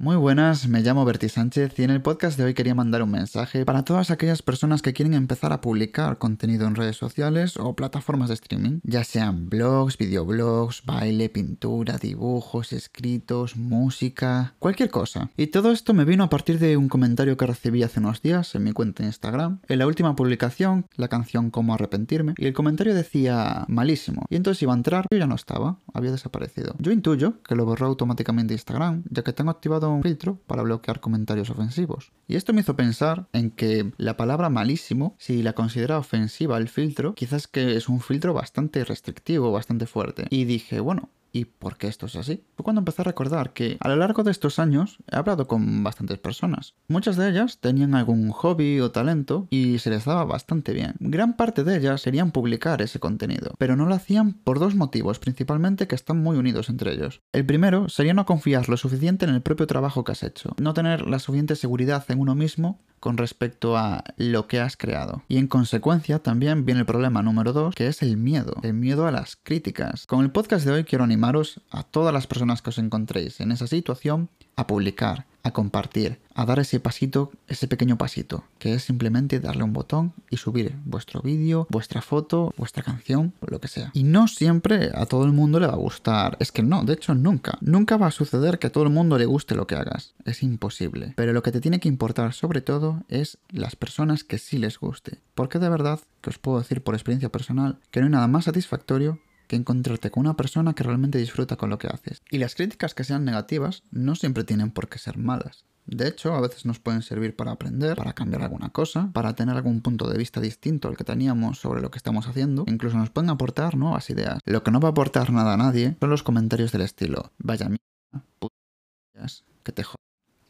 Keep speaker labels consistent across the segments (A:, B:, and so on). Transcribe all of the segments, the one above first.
A: Muy buenas, me llamo Berti Sánchez y en el podcast de hoy quería mandar un mensaje para todas aquellas personas que quieren empezar a publicar contenido en redes sociales o plataformas de streaming, ya sean blogs, videoblogs, baile, pintura, dibujos, escritos, música, cualquier cosa. Y todo esto me vino a partir de un comentario que recibí hace unos días en mi cuenta de Instagram, en la última publicación, la canción Cómo arrepentirme, y el comentario decía malísimo. Y entonces iba a entrar, yo ya no estaba, había desaparecido. Yo intuyo que lo borró automáticamente Instagram, ya que tengo activado un filtro para bloquear comentarios ofensivos. Y esto me hizo pensar en que la palabra malísimo, si la considera ofensiva el filtro, quizás que es un filtro bastante restrictivo, bastante fuerte. Y dije, bueno, ¿Y por qué esto es así? Fue cuando empecé a recordar que a lo largo de estos años he hablado con bastantes personas. Muchas de ellas tenían algún hobby o talento y se les daba bastante bien. Gran parte de ellas querían publicar ese contenido, pero no lo hacían por dos motivos, principalmente que están muy unidos entre ellos. El primero sería no confiar lo suficiente en el propio trabajo que has hecho, no tener la suficiente seguridad en uno mismo con respecto a lo que has creado. Y en consecuencia también viene el problema número dos, que es el miedo, el miedo a las críticas. Con el podcast de hoy quiero animaros a todas las personas que os encontréis en esa situación a publicar, a compartir, a dar ese pasito, ese pequeño pasito, que es simplemente darle un botón y subir vuestro vídeo, vuestra foto, vuestra canción, lo que sea. Y no siempre a todo el mundo le va a gustar. Es que no, de hecho nunca. Nunca va a suceder que a todo el mundo le guste lo que hagas. Es imposible. Pero lo que te tiene que importar sobre todo es las personas que sí les guste. Porque de verdad, que os puedo decir por experiencia personal, que no hay nada más satisfactorio que encontrarte con una persona que realmente disfruta con lo que haces. Y las críticas que sean negativas no siempre tienen por qué ser malas. De hecho, a veces nos pueden servir para aprender, para cambiar alguna cosa, para tener algún punto de vista distinto al que teníamos sobre lo que estamos haciendo. Incluso nos pueden aportar nuevas ideas. Lo que no va a aportar nada a nadie son los comentarios del estilo, vaya mierda, putas, que te jodas.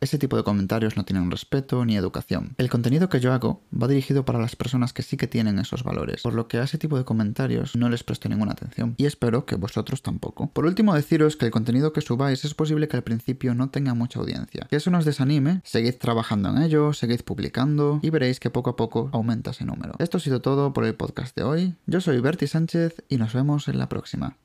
A: Ese tipo de comentarios no tienen respeto ni educación. El contenido que yo hago va dirigido para las personas que sí que tienen esos valores, por lo que a ese tipo de comentarios no les presto ninguna atención y espero que vosotros tampoco. Por último, deciros que el contenido que subáis es posible que al principio no tenga mucha audiencia. Que eso no os desanime, seguid trabajando en ello, seguid publicando y veréis que poco a poco aumenta ese número. Esto ha sido todo por el podcast de hoy. Yo soy Berti Sánchez y nos vemos en la próxima.